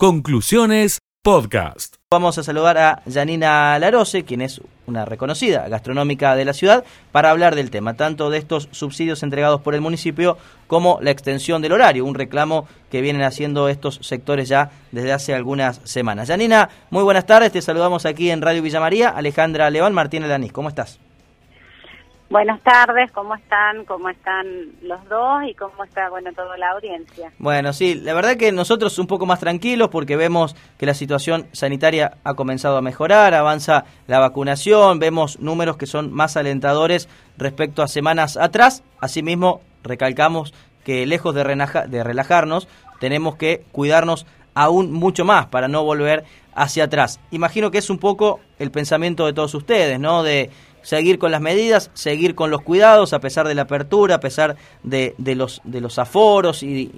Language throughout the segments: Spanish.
Conclusiones Podcast. Vamos a saludar a Janina Larose, quien es una reconocida gastronómica de la ciudad, para hablar del tema, tanto de estos subsidios entregados por el municipio como la extensión del horario, un reclamo que vienen haciendo estos sectores ya desde hace algunas semanas. Janina, muy buenas tardes, te saludamos aquí en Radio Villa María, Alejandra León, Martín Elanís, ¿cómo estás? Buenas tardes, ¿cómo están? ¿Cómo están los dos? ¿Y cómo está, bueno, toda la audiencia? Bueno, sí, la verdad que nosotros un poco más tranquilos porque vemos que la situación sanitaria ha comenzado a mejorar, avanza la vacunación, vemos números que son más alentadores respecto a semanas atrás. Asimismo, recalcamos que lejos de, de relajarnos, tenemos que cuidarnos aún mucho más para no volver hacia atrás. Imagino que es un poco el pensamiento de todos ustedes, ¿no? De seguir con las medidas, seguir con los cuidados a pesar de la apertura, a pesar de, de los, de los aforos y,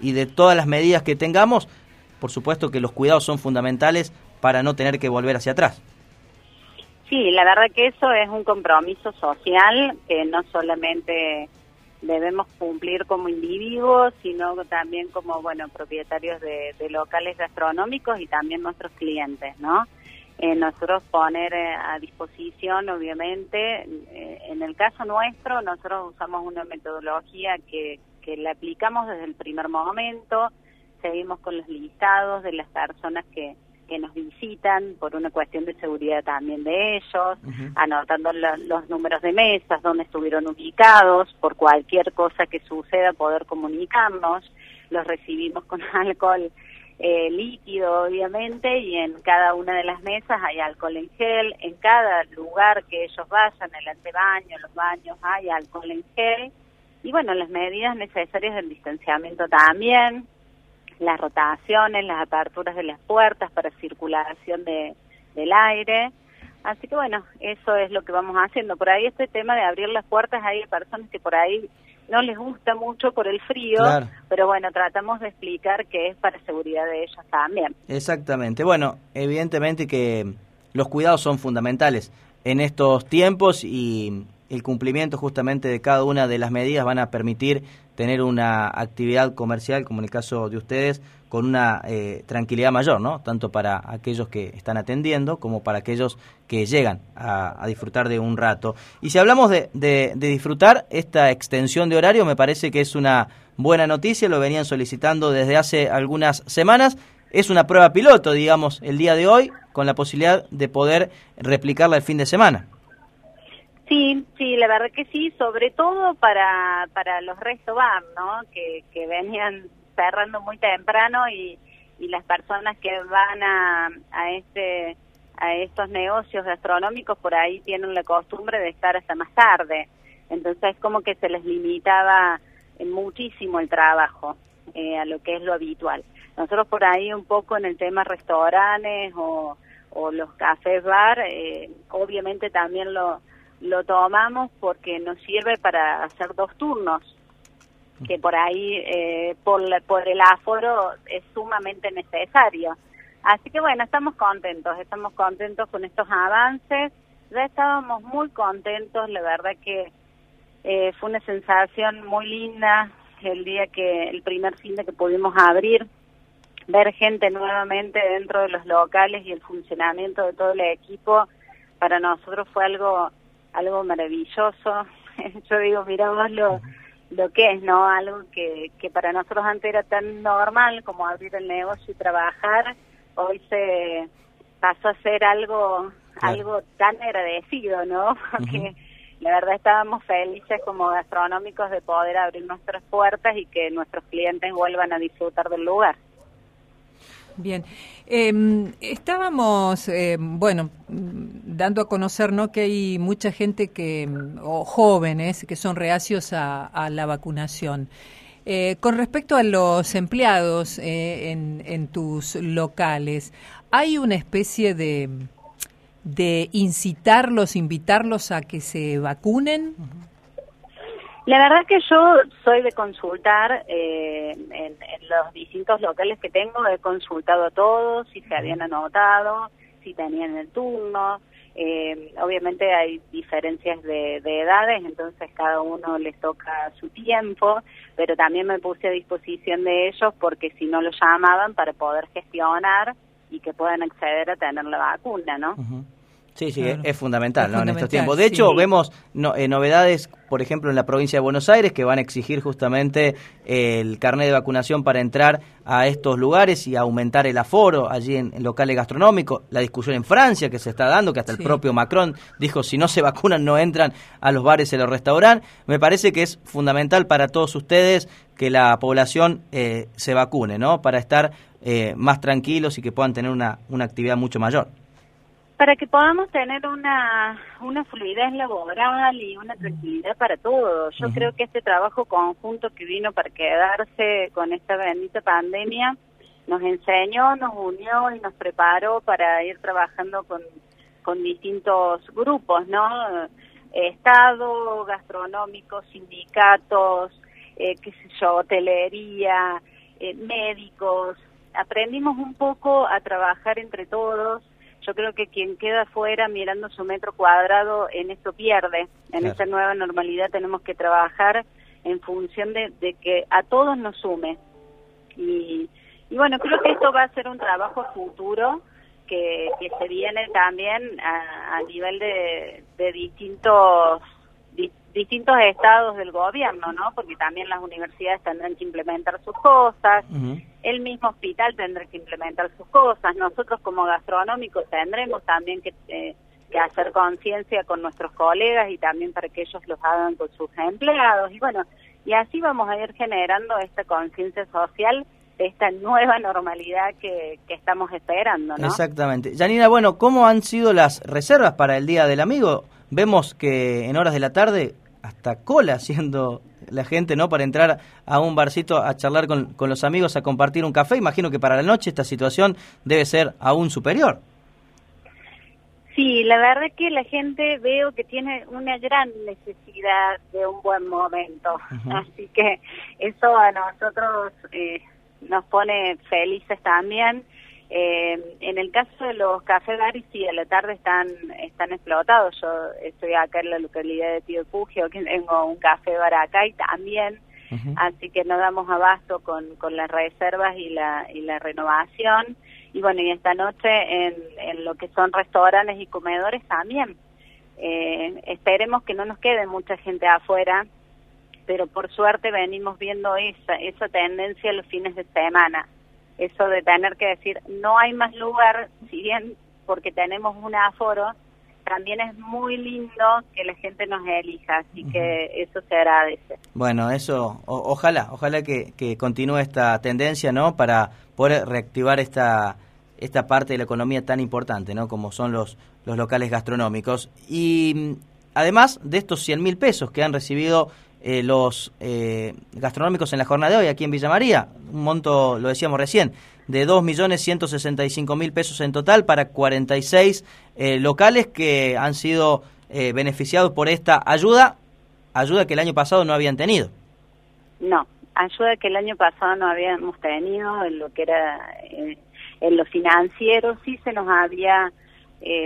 y, de todas las medidas que tengamos. Por supuesto que los cuidados son fundamentales para no tener que volver hacia atrás. Sí, la verdad que eso es un compromiso social que no solamente debemos cumplir como individuos, sino también como bueno propietarios de, de locales gastronómicos y también nuestros clientes, ¿no? Eh, nosotros poner eh, a disposición, obviamente, eh, en el caso nuestro, nosotros usamos una metodología que, que la aplicamos desde el primer momento, seguimos con los listados de las personas que, que nos visitan por una cuestión de seguridad también de ellos, anotando los números de mesas, donde estuvieron ubicados, por cualquier cosa que suceda poder comunicarnos, los recibimos con alcohol eh, líquido, obviamente, y en cada una de las mesas hay alcohol en gel, en cada lugar que ellos vayan, el antebaño, los baños, hay alcohol en gel, y bueno, las medidas necesarias del distanciamiento también, las rotaciones, las aperturas de las puertas para circulación de, del aire, así que bueno, eso es lo que vamos haciendo. Por ahí este tema de abrir las puertas, hay personas que por ahí no les gusta mucho por el frío, pero bueno, tratamos de explicar que es para seguridad de ellos también. Exactamente. Bueno, evidentemente que los cuidados son fundamentales en estos tiempos y el cumplimiento justamente de cada una de las medidas van a permitir tener una actividad comercial, como en el caso de ustedes, con una eh, tranquilidad mayor, ¿no? Tanto para aquellos que están atendiendo como para aquellos que llegan a, disfrutar de un rato. Y si hablamos de, de, disfrutar, esta extensión de horario me parece que es una buena noticia, lo venían solicitando desde hace algunas semanas. Es una prueba piloto, digamos, el día de hoy, con la posibilidad de poder replicarla el fin de semana. Sí, sí, la verdad que sí, sobre todo para, para los restaurantes, ¿no? Que, que venían cerrando muy temprano y, y las personas que van a, a este a estos negocios gastronómicos por ahí tienen la costumbre de estar hasta más tarde. Entonces es como que se les limitaba muchísimo el trabajo eh, a lo que es lo habitual. Nosotros por ahí un poco en el tema restaurantes o, o los cafés bar, eh, obviamente también lo lo tomamos porque nos sirve para hacer dos turnos, que por ahí, eh, por, por el aforo, es sumamente necesario. Así que bueno, estamos contentos, estamos contentos con estos avances. Ya estábamos muy contentos, la verdad que eh, fue una sensación muy linda el día que, el primer fin de que pudimos abrir, ver gente nuevamente dentro de los locales y el funcionamiento de todo el equipo, para nosotros fue algo algo maravilloso. Yo digo, miramos lo, lo que es, ¿no? Algo que, que para nosotros antes era tan normal como abrir el negocio y trabajar, hoy se pasó a ser algo, algo tan agradecido, ¿no? Porque la verdad estábamos felices como gastronómicos de poder abrir nuestras puertas y que nuestros clientes vuelvan a disfrutar del lugar. Bien, em, estábamos, em, bueno, dando a conocer, ¿no? Que hay mucha gente que, o jóvenes, que son reacios a, la vacunación. Eh, con respecto a los empleados eh, en, tus locales, ¿hay una especie de, de incitarlos, invitarlos a que se vacunen? La verdad que yo soy de consultar eh, en, los distintos locales que tengo, he consultado a todos si se habían anotado, si tenían el turno, Eh, obviamente hay diferencias de, edades, entonces cada uno les toca su tiempo, pero también me puse a disposición de ellos porque si no lo llamaban para poder gestionar y que puedan acceder a tener la vacuna, ¿no? Sí, sí, es, fundamental, ¿no? en estos tiempos. De hecho, vemos eh, novedades, por ejemplo, en la provincia de Buenos Aires, que van a exigir justamente el carnet de vacunación para entrar a estos lugares y aumentar el aforo allí en, locales gastronómicos. La discusión en Francia que se está dando, que hasta el propio Macron dijo, si no se vacunan, no entran a los bares y a los restaurantes. Me parece que es fundamental para todos ustedes que la población eh, se vacune, ¿no? Para estar eh, más tranquilos y que puedan tener una, una actividad mucho mayor para que podamos tener una, una fluidez laboral y una tranquilidad para todos. Yo creo que este trabajo conjunto que vino para quedarse con esta bendita pandemia nos enseñó, nos unió y nos preparó para ir trabajando con, con distintos grupos, ¿no? Estado, gastronómicos, sindicatos, eh, qué sé yo, hotelería, eh, médicos. Aprendimos un poco a trabajar entre todos yo creo que quien queda afuera mirando su metro cuadrado en esto pierde. En esta nueva normalidad tenemos que trabajar en función de, que a todos nos sume. Y, bueno, creo que esto va a ser un trabajo futuro que, se viene también a, nivel de, de distintos distintos estados del gobierno, ¿no? Porque también las universidades tendrán que implementar sus cosas, el mismo hospital tendrá que implementar sus cosas, nosotros como gastronómicos tendremos también que, eh, que hacer conciencia con nuestros colegas y también para que ellos los hagan con sus empleados. Y bueno, y así vamos a ir generando esta conciencia social esta nueva normalidad que, que estamos esperando, ¿no? Exactamente. Janina, bueno, ¿cómo han sido las reservas para el Día del Amigo? Vemos que en horas de la tarde hasta cola haciendo la gente, ¿no? Para entrar a un barcito a charlar con, con, los amigos, a compartir un café. Imagino que para la noche esta situación debe ser aún superior. Sí, la verdad que la gente veo que tiene una gran necesidad de un buen momento. Así que eso a nosotros eh, nos pone felices también. Eh, en el caso de los cafés bares, sí, a la tarde están están explotados. Yo estoy acá en la localidad de Tío Pugio, que tengo un café bar acá y también, así que no damos abasto con, con las reservas y la, y la renovación. Y bueno, y esta noche en, en lo que son restaurantes y comedores también. Eh, esperemos que no nos quede mucha gente afuera, pero por suerte venimos viendo esa, esa tendencia los fines de semana eso de tener que decir no hay más lugar, si bien porque tenemos un aforo, también es muy lindo que la gente nos elija, así que eso se agradece. Bueno, eso, ojalá, ojalá que, que, continúe esta tendencia, ¿no? Para poder reactivar esta esta parte de la economía tan importante, ¿no? Como son los, los locales gastronómicos. Y mm, además de estos 100 mil pesos que han recibido eh, los eh, gastronómicos en la jornada de hoy aquí en Villa María, un monto, lo decíamos recién, de 2.165.000 pesos en total para 46 eh, locales que han sido beneficiados por esta ayuda, ayuda que el año pasado no habían tenido. No, ayuda que el año pasado no habíamos tenido en lo que era en lo financiero, sí se nos había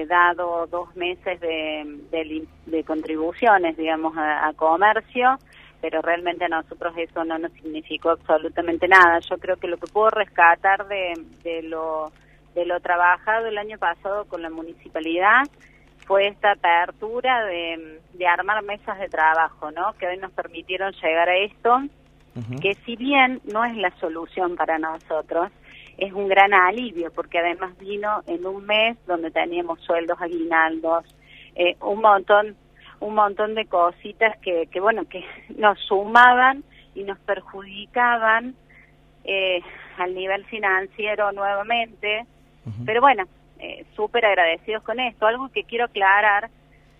dado dos meses de, de, contribuciones, digamos, a, comercio, pero realmente a nosotros eso no nos significó absolutamente nada. Yo creo que lo que puedo rescatar de, de lo de lo trabajado el año pasado con la municipalidad fue esta apertura de, de armar mesas de trabajo, ¿no? Que hoy nos permitieron llegar a esto, que si bien no es la solución para nosotros, es un gran alivio, porque además vino en un mes donde teníamos sueldos aguinaldos, eh, un montón un montón de cositas que, que bueno, que nos sumaban y nos perjudicaban eh, al nivel financiero nuevamente. Pero bueno, eh, súper agradecidos con esto. Algo que quiero aclarar,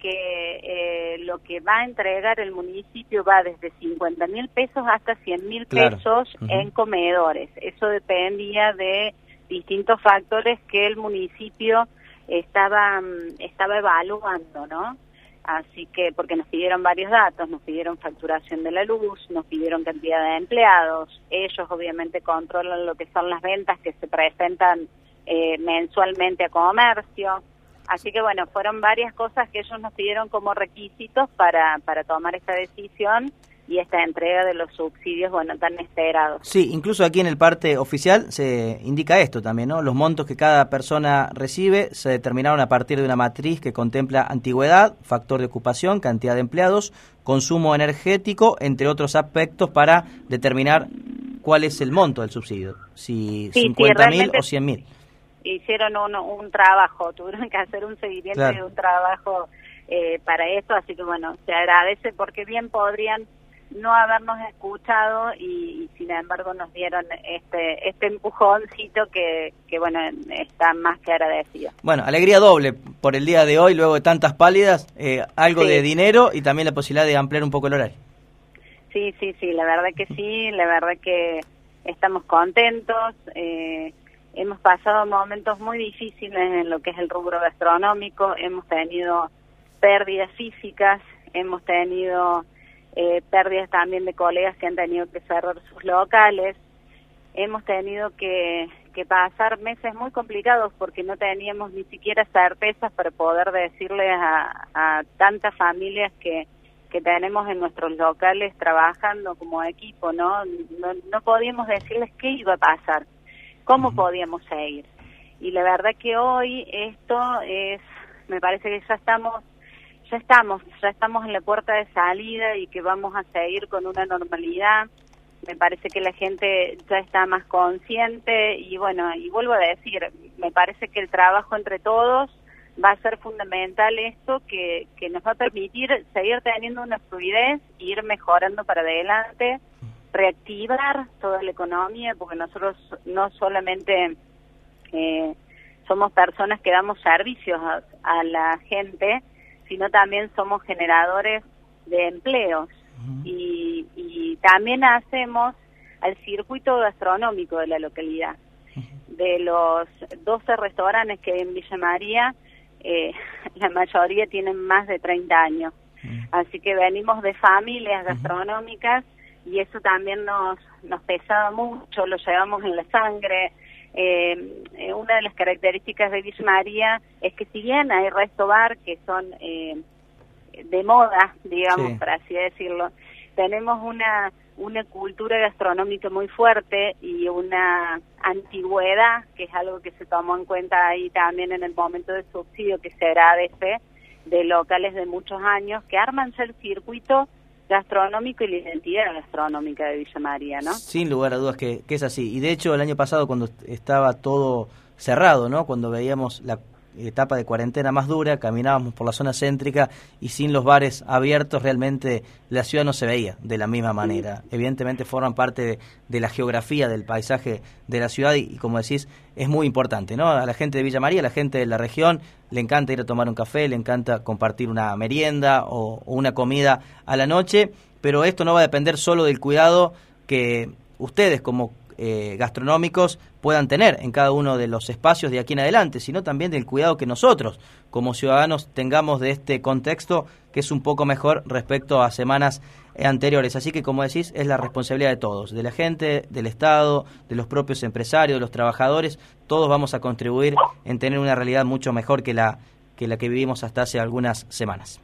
que eh, lo que va a entregar el municipio va desde 50 mil pesos hasta 100 mil pesos en comedores. Eso dependía de distintos factores que el municipio estaba, mm, estaba evaluando, ¿no? Así que, porque nos pidieron varios datos, nos pidieron facturación de la luz, nos pidieron cantidad de empleados, ellos obviamente controlan lo que son las ventas que se presentan eh, mensualmente a comercio, Así que bueno, fueron varias cosas que ellos nos pidieron como requisitos para, para tomar esta decisión y esta entrega de los subsidios, bueno, tan esperados. Sí, incluso aquí en el parte oficial se indica esto también, ¿no? Los montos que cada persona recibe se determinaron a partir de una matriz que contempla antigüedad, factor de ocupación, cantidad de empleados, consumo energético, entre otros aspectos para determinar cuál es el monto del subsidio, si Sí, sí, 50 mil o 100 mil. hicieron un, un trabajo, tuvieron que hacer un seguimiento Claro. y un trabajo eh, para esto, así que bueno, se agradece porque bien podrían no habernos escuchado y, y sin embargo nos dieron este este empujoncito que, que bueno, está más que agradecido. Bueno, alegría doble por el día de hoy, luego de tantas pálidas, eh, algo Sí. de dinero y también la posibilidad de ampliar un poco el horario. Sí, sí, sí, la verdad que sí, la verdad que estamos contentos. eh, hemos pasado momentos muy difíciles en lo que es el rubro gastronómico, hemos tenido pérdidas físicas, hemos tenido eh, pérdidas también de colegas que han tenido que cerrar sus locales, hemos tenido que, que pasar meses muy complicados porque no teníamos ni siquiera certezas para poder decirles a, a tantas familias que, que tenemos en nuestros locales trabajando como equipo, ¿no? No, no podíamos decirles qué iba a pasar, cómo podíamos seguir. Y la verdad que hoy esto es, me parece que ya estamos, ya estamos, ya estamos en la puerta de salida y que vamos a seguir con una normalidad. Me parece que la gente ya está más consciente y bueno, y vuelvo a decir, me parece que el trabajo entre todos va a ser fundamental esto que, que nos va a permitir seguir teniendo una fluidez, ir mejorando para adelante, reactivar toda la economía, porque nosotros no solamente eh, somos personas que damos servicios a, a la gente, sino también somos generadores de empleos y, y también hacemos al circuito gastronómico de la localidad. De los 12 restaurantes que hay en Villa María, eh, la mayoría tienen más de 30 años. Así que venimos de familias gastronómicas y eso también nos, nos pesaba mucho, lo llevamos en la sangre. Eh, eh, una de las características de Villa María es que si bien hay resto bar que son eh, de moda, digamos, Sí. por así decirlo, tenemos una una cultura gastronómica muy fuerte y una antigüedad, que es algo que se tomó en cuenta ahí también en el momento del subsidio, que se agradece, de locales de muchos años, que arman el circuito gastronómico y la identidad gastronómica de Villa María, ¿no? Sin lugar a dudas que, que es así. Y de hecho el año pasado cuando estaba todo cerrado, ¿no? Cuando veíamos la etapa de cuarentena más dura, caminábamos por la zona céntrica y sin los bares abiertos realmente la ciudad no se veía de la misma manera. Evidentemente forman parte de, de la geografía, del paisaje de la ciudad y, y, como decís, es muy importante, ¿no? A la gente de Villa María, a la gente de la región, le encanta ir a tomar un café, le encanta compartir una merienda o, o una comida a la noche, pero esto no va a depender solo del cuidado que ustedes como eh, gastronómicos puedan tener en cada uno de los espacios de aquí en adelante, sino también del cuidado que nosotros como ciudadanos tengamos de este contexto que es un poco mejor respecto a semanas eh, anteriores. Así que, como decís, es la responsabilidad de todos, de la gente, del Estado, de los propios empresarios, de los trabajadores. Todos vamos a contribuir en tener una realidad mucho mejor que la que, la que vivimos hasta hace algunas semanas.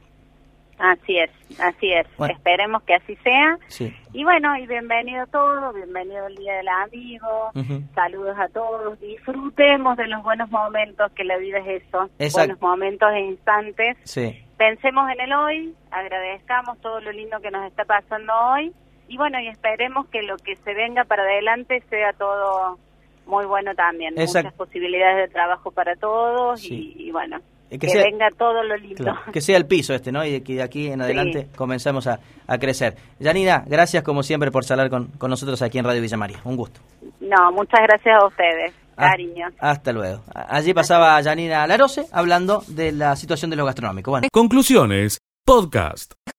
Así es, así es. Bueno. Esperemos que así sea. Sí. Y bueno, y bienvenido a todos, bienvenido el Día del Amigo, Ujú. saludos a todos, disfrutemos de los buenos momentos, que la vida es eso, Exacto. buenos momentos e instantes. Sí. Pensemos en el hoy, agradezcamos todo lo lindo que nos está pasando hoy y bueno, y esperemos que lo que se venga para adelante sea todo muy bueno también, Exacto. muchas posibilidades de trabajo para todos Sí. y, y bueno, que, que sea- venga todo lo lindo. Claro, que sea el piso este, ¿no? Y que de aquí en Sí. adelante comenzamos a, a crecer. Janina, gracias como siempre por charlar con, con nosotros aquí en Radio Villa María. Un gusto. No, muchas gracias a ustedes, Ah, cariño. Hasta luego. Allí pasaba Janina Larose hablando de la situación de los gastronómicos. Bueno, Conclusiones, podcast.